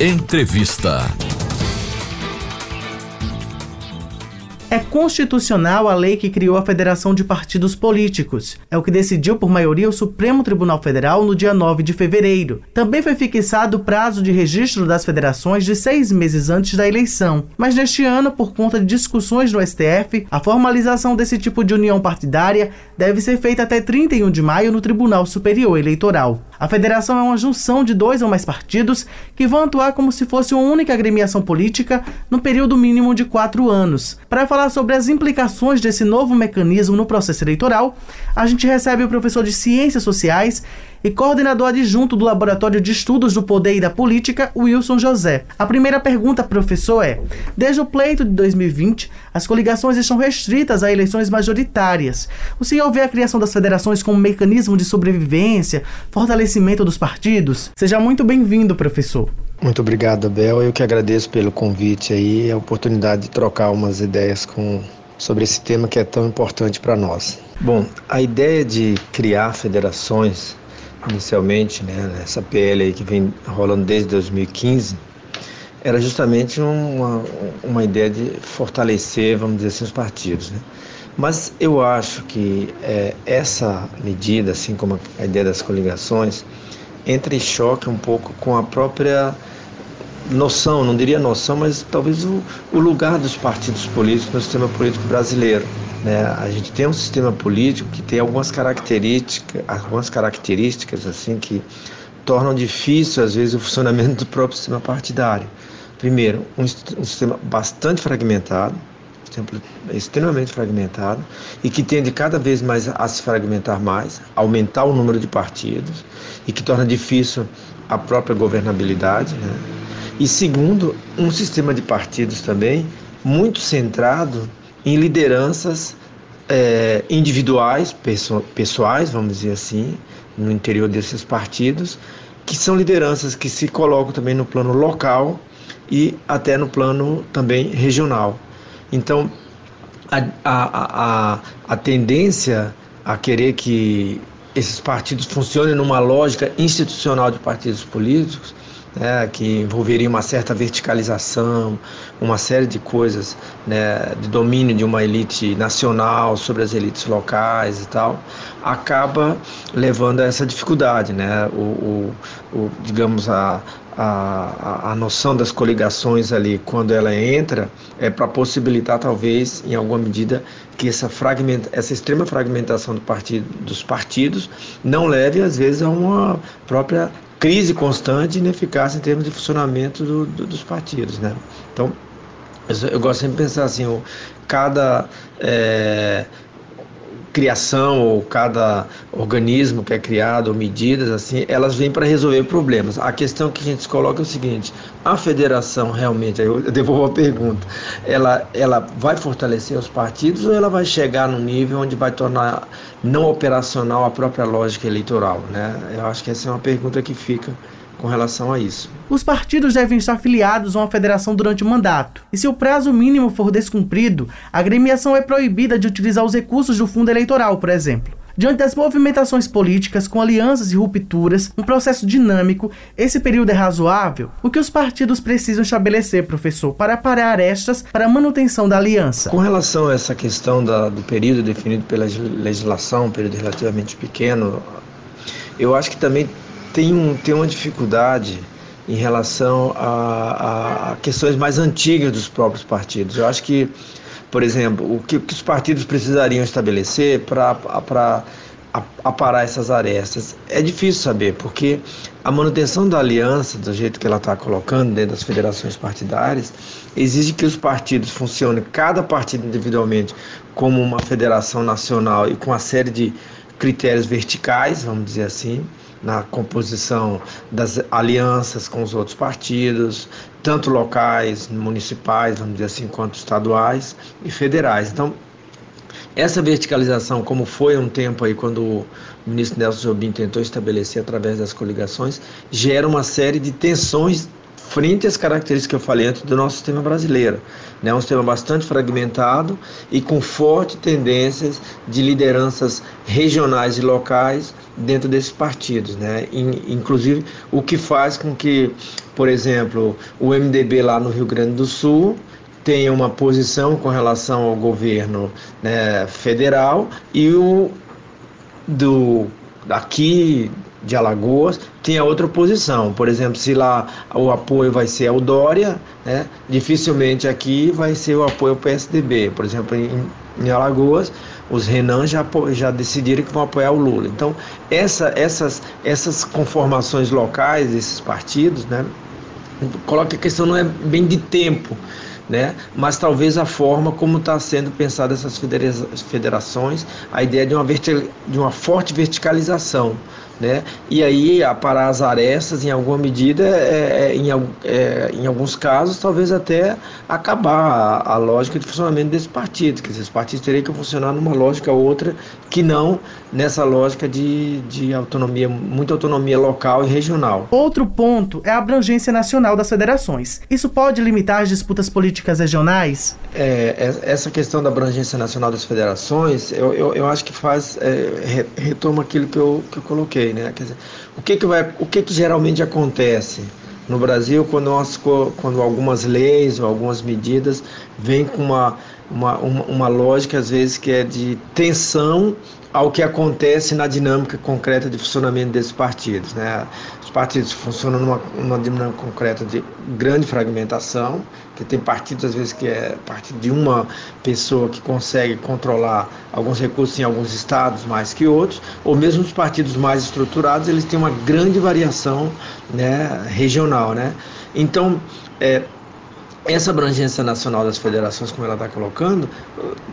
Entrevista. É constitucional a lei que criou a Federação de Partidos Políticos. É o que decidiu por maioria o Supremo Tribunal Federal no dia 9 de fevereiro. Também foi fixado o prazo de registro das federações de seis meses antes da eleição. Mas neste ano, por conta de discussões no STF, a formalização desse tipo de união partidária deve ser feita até 31 de maio no Tribunal Superior Eleitoral. A federação é uma junção de dois ou mais partidos que vão atuar como se fosse uma única agremiação política no período mínimo de quatro anos. Para falar sobre as implicações desse novo mecanismo no processo eleitoral, a gente recebe o professor de Ciências Sociais e coordenador adjunto do Laboratório de Estudos do Poder e da Política, Wilson José. A primeira pergunta, professor, é: desde o pleito de 2020, as coligações estão restritas a eleições majoritárias. O senhor vê a criação das federações como um mecanismo de sobrevivência, fortalecimento dos partidos? Seja muito bem-vindo, professor. Muito obrigado, Abel. Eu que agradeço pelo convite aí, a oportunidade de trocar umas ideias com sobre esse tema que é tão importante para nós. Bom, a ideia de criar federações inicialmente, né, essa PL aí que vem rolando desde 2015, era justamente uma, uma ideia de fortalecer, vamos dizer assim, os partidos. Né? Mas eu acho que é, essa medida, assim como a ideia das coligações, entra em choque um pouco com a própria noção, não diria noção, mas talvez o, o lugar dos partidos políticos no sistema político brasileiro. Né? A gente tem um sistema político que tem algumas características, algumas características assim que tornam difícil às vezes o funcionamento do próprio sistema partidário. Primeiro, um, um sistema bastante fragmentado, extremamente fragmentado e que tende cada vez mais a se fragmentar mais, aumentar o número de partidos e que torna difícil a própria governabilidade. Né? E segundo, um sistema de partidos também muito centrado em lideranças é, individuais, pessoais, vamos dizer assim, no interior desses partidos, que são lideranças que se colocam também no plano local e até no plano também regional. Então, a, a, a, a tendência a querer que esses partidos funcionem numa lógica institucional de partidos políticos né, que envolveria uma certa verticalização, uma série de coisas né, de domínio de uma elite nacional sobre as elites locais e tal, acaba levando a essa dificuldade. Né? O, o, o digamos, a, a, a noção das coligações ali, quando ela entra, é para possibilitar, talvez, em alguma medida, que essa, fragmenta, essa extrema fragmentação do partido, dos partidos não leve, às vezes, a uma própria crise constante e ineficácia em termos de funcionamento do, do, dos partidos. Né? Então, eu, eu, gosto sempre de pensar assim, o, cada é, criação ou cada organismo que é criado ou medidas assim, elas vêm para resolver problemas. A questão que a gente coloca é o seguinte: a federação realmente, eu devolvo a pergunta, ela ela vai fortalecer os partidos ou ela vai chegar num nível onde vai tornar não operacional a própria lógica eleitoral, né? Eu acho que essa é uma pergunta que fica com relação a isso. Os partidos devem estar filiados a uma federação durante o mandato. E se o prazo mínimo for descumprido, a agremiação é proibida de utilizar os recursos do fundo eleitoral, por exemplo. Diante das movimentações políticas com alianças e rupturas, um processo dinâmico, esse período é razoável? O que os partidos precisam estabelecer, professor, para parar estas para a manutenção da aliança? Com relação a essa questão da, do período definido pela legislação, um período relativamente pequeno, eu acho que também tem, um, tem uma dificuldade em relação a, a, questões mais antigas dos próprios partidos. Eu acho que, por exemplo, o que, o que os partidos precisariam estabelecer para aparar essas arestas é difícil saber, porque a manutenção da aliança, do jeito que ela está colocando dentro das federações partidárias, exige que os partidos funcionem, cada partido individualmente, como uma federação nacional e com uma série de critérios verticais, vamos dizer assim, na composição das alianças com os outros partidos, tanto locais, municipais, vamos dizer assim, quanto estaduais e federais. Então, essa verticalização, como foi um tempo aí quando o ministro Nelson Jobim tentou estabelecer através das coligações, gera uma série de tensões frente às características que eu falei antes do nosso sistema brasileiro. Né? Um sistema bastante fragmentado e com fortes tendências de lideranças regionais e locais dentro desses partidos. Né? Inclusive, o que faz com que, por exemplo, o MDB lá no Rio Grande do Sul tenha uma posição com relação ao governo né, federal e o do aqui de Alagoas tem a outra posição. Por exemplo, se lá o apoio vai ser ao Dória, né, dificilmente aqui vai ser o apoio ao PSDB. Por exemplo, em, em Alagoas, os Renan já, já decidiram que vão apoiar o Lula. Então, essa, essas, essas conformações locais desses partidos, né, coloca a questão não é bem de tempo, né? mas talvez a forma como está sendo pensada essas federações, a ideia de uma, de uma forte verticalização né? E aí aparar as arestas em alguma medida, é, é, em, é, em alguns casos, talvez até acabar a, a, lógica de funcionamento desse partido, que esses partidos teriam que funcionar numa lógica ou outra que não nessa lógica de, de autonomia, muita autonomia local e regional. Outro ponto é a abrangência nacional das federações. Isso pode limitar as disputas políticas regionais? É, é essa questão da abrangência nacional das federações, eu, eu, eu acho que faz, é, retoma aquilo que eu, que eu coloquei né? Dizer, o que que vai, o que que geralmente acontece no Brasil quando, nós, quando algumas leis ou algumas medidas vêm com uma, uma, uma, uma lógica às vezes que é de tensão ao que acontece na dinâmica concreta de funcionamento desses partidos. Né? Os partidos funcionam numa, numa dinâmica concreta de grande fragmentação, que tem partidos às vezes que é partido de uma pessoa que consegue controlar alguns recursos em alguns estados mais que outros, ou mesmo os partidos mais estruturados, eles têm uma grande variação né, regional. Né? Então, é, essa abrangência nacional das federações, como ela está colocando,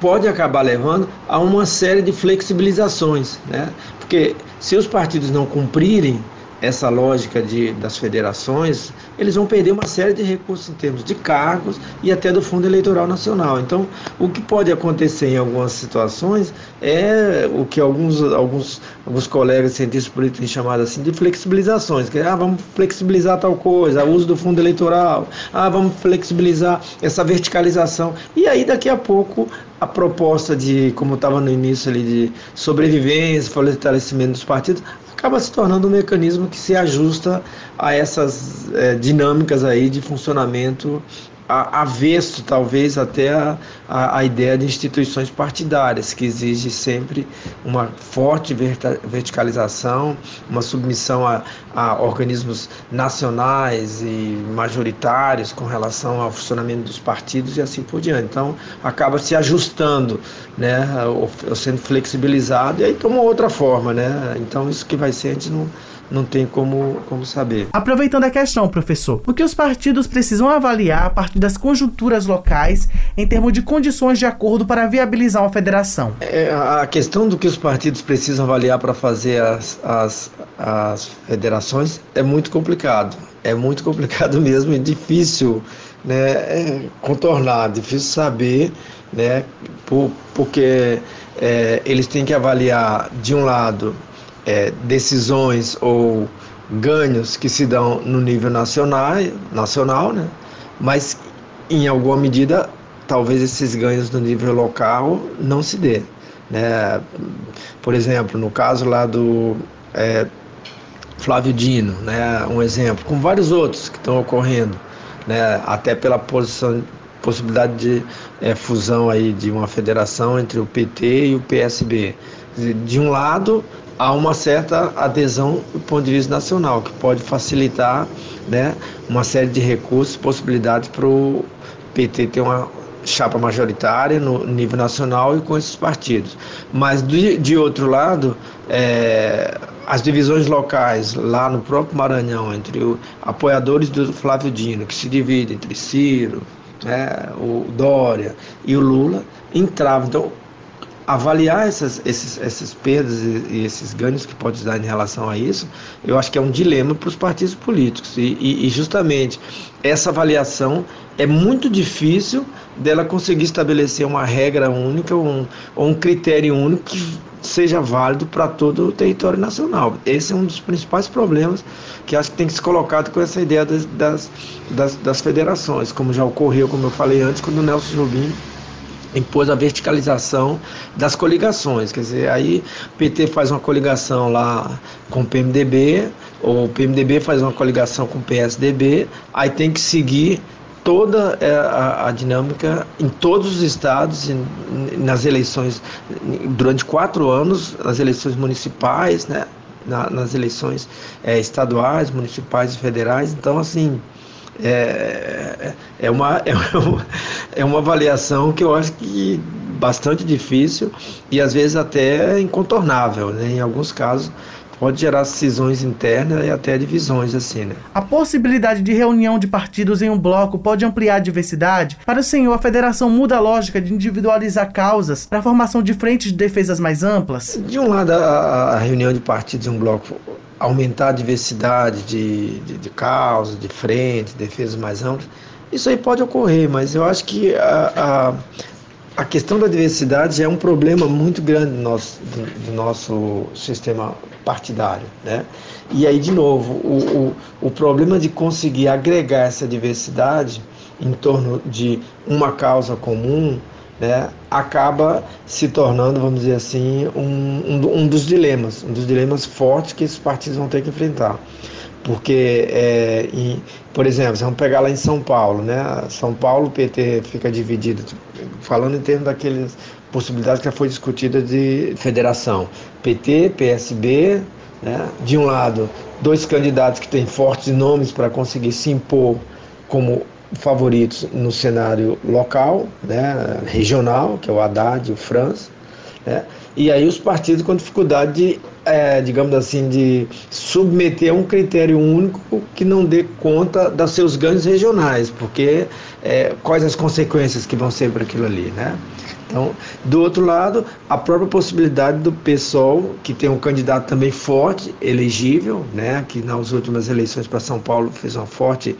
pode acabar levando a uma série de flexibilizações, né? Porque se os partidos não cumprirem essa lógica de, das federações, eles vão perder uma série de recursos em termos de cargos e até do Fundo Eleitoral Nacional. Então, o que pode acontecer em algumas situações é o que alguns, alguns, alguns colegas cientistas políticos têm chamado assim de flexibilizações, que é, ah, vamos flexibilizar tal coisa, o uso do Fundo Eleitoral, ah, vamos flexibilizar essa verticalização. E aí, daqui a pouco, a proposta de, como estava no início ali, de sobrevivência, fortalecimento dos partidos, acaba se tornando um mecanismo que se ajusta a essas é, dinâmicas aí de funcionamento avesso, talvez, até a, a, a, ideia de instituições partidárias, que exige sempre uma forte verticalização, uma submissão a, a organismos nacionais e majoritários com relação ao funcionamento dos partidos e assim por diante. Então, acaba se ajustando, né, ou, ou sendo flexibilizado, e aí toma outra forma. Né? Então, isso que vai ser, a gente não não tem como, como saber. Aproveitando a questão, professor, o que os partidos precisam avaliar a partir das conjunturas locais em termos de condições de acordo para viabilizar uma federação? É, a questão do que os partidos precisam avaliar para fazer as, as, as federações é muito complicado. É muito complicado mesmo e difícil né, é, contornar, difícil saber, né, por, porque é, eles têm que avaliar, de um lado, é, decisões ou ganhos que se dão no nível nacional, nacional né? mas em alguma medida talvez esses ganhos no nível local não se dê. Né? Por exemplo, no caso lá do é, Flávio Dino, né? um exemplo, com vários outros que estão ocorrendo, né? até pela posição, possibilidade de é, fusão aí de uma federação entre o PT e o PSB. De um lado, há uma certa adesão do ponto de vista nacional, que pode facilitar né, uma série de recursos, possibilidades para o PT ter uma chapa majoritária no nível nacional e com esses partidos. Mas de, de outro lado, é, as divisões locais lá no próprio Maranhão, entre os apoiadores do Flávio Dino, que se dividem entre Ciro, né, o Dória e o Lula, entravam. Então, avaliar essas, esses, essas perdas e, e, esses ganhos que pode dar em relação a isso, eu acho que é um dilema para os partidos políticos. E, e, e, justamente essa avaliação é muito difícil dela conseguir estabelecer uma regra única um, ou um critério único que seja válido para todo o território nacional. Esse é um dos principais problemas que acho que tem que ser colocado com essa ideia das, das, das, das federações, como já ocorreu, como eu falei antes, quando o Nelson Jobim impôs a verticalização das coligações, quer dizer, aí o PT faz uma coligação lá com o PMDB, ou o PMDB faz uma coligação com o PSDB, aí tem que seguir toda é, a, a, dinâmica em todos os estados, em, nas eleições, durante quatro anos, nas eleições municipais, né, na, nas eleições é, estaduais, municipais e federais. Então, assim, é, é, uma, é, uma, é uma avaliação que eu acho que bastante difícil e às vezes até incontornável, né? em alguns casos pode gerar cisões internas e até divisões assim, né? A possibilidade de reunião de partidos em um bloco pode ampliar a diversidade? Para o senhor, a federação muda a lógica de individualizar causas para a formação de frentes de defesas mais amplas? De um lado, a, a reunião de partidos em um bloco aumentar a diversidade de, de, de causas, de frentes, defesas mais amplas, isso aí pode ocorrer, mas eu acho que a, a, a questão da diversidade é um problema muito grande do nosso, do, do nosso sistema partidário. Né? E aí, de novo, o, o, o problema de conseguir agregar essa diversidade em torno de uma causa comum né, acaba se tornando, vamos dizer assim, um, um, um, dos dilemas, um dos dilemas fortes que esses partidos vão ter que enfrentar. Porque, é, em, por exemplo, vamos pegar lá em São Paulo, né? São Paulo, o PT fica dividido, falando em termos daqueles possibilidades que já foi discutida de federação. PT, PSB, né? de um lado, dois candidatos que têm fortes nomes para conseguir se impor como favoritos no cenário local, né? regional, que é o Haddad o Franz, né? e aí os partidos com dificuldade de, é, digamos assim, de submeter a um critério único que não dê conta dos seus ganhos regionais, porque é, quais as consequências que vão ser para aquilo ali, né? Então, do outro lado, a própria possibilidade do PSOL, que tem um candidato também forte, elegível, né, que nas últimas eleições para São Paulo fez uma forte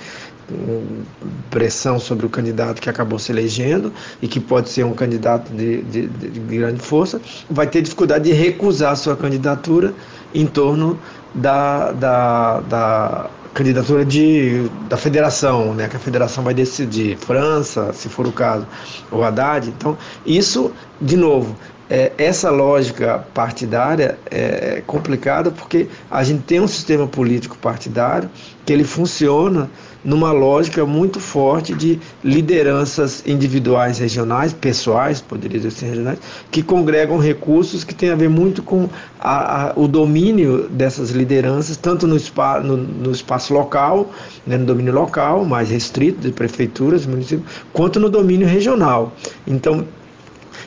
pressão sobre o candidato que acabou se elegendo e que pode ser um candidato de, de, de grande força, vai ter dificuldade de recusar sua candidatura em torno da, da, da candidatura de, da federação, né, que a federação vai decidir, França, se for o caso, ou Haddad. Então, isso, de novo, é, essa lógica partidária é complicada porque a gente tem um sistema político partidário que ele funciona numa lógica muito forte de lideranças individuais regionais, pessoais, poderia dizer assim, regionais, que congregam recursos que tem a ver muito com a, a, o domínio dessas lideranças, tanto no, spa, no, no espaço local, né, no domínio local, mais restrito de prefeituras, municípios, quanto no domínio regional. Então,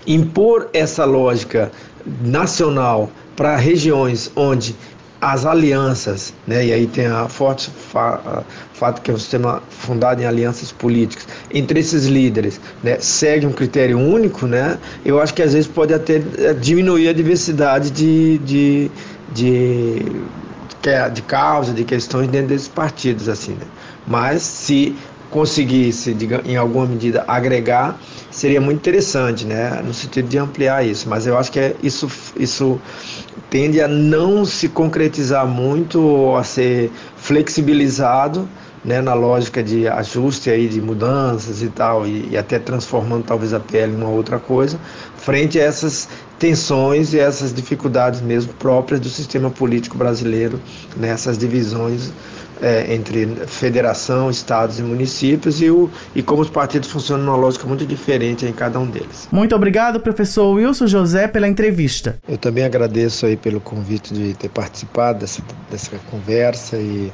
impor essa lógica nacional para regiões onde as alianças, né, e aí tem a forte fa fato que é um sistema fundado em alianças políticas, entre esses líderes, né, segue um critério único, né, eu acho que às vezes pode até eh, diminuir a diversidade de, de, de, de causa, de questões dentro desses partidos, assim, né. Mas se conseguisse, em alguma medida, agregar, seria muito interessante, né? no sentido de ampliar isso. Mas eu acho que é, isso, isso tende a não se concretizar muito a ser flexibilizado né, na lógica de ajuste aí de mudanças e tal, e, e, até transformando talvez a pele em uma outra coisa, frente a essas tensões e essas dificuldades mesmo próprias do sistema político brasileiro, nessas né, divisões é, entre federação, estados e municípios e, o, e como os partidos funcionam numa lógica muito diferente em cada um deles. Muito obrigado, professor Wilson José, pela entrevista. Eu também agradeço aí pelo convite de ter participado dessa, dessa conversa e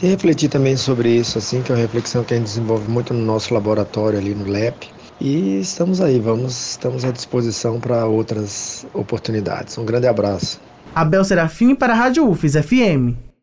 de refletir também sobre isso, assim, que é uma reflexão que a gente desenvolve muito no nosso laboratório ali no LEP. E estamos aí, vamos, estamos à disposição para outras oportunidades. Um grande abraço. Abel Serafim para a Rádio UFES FM.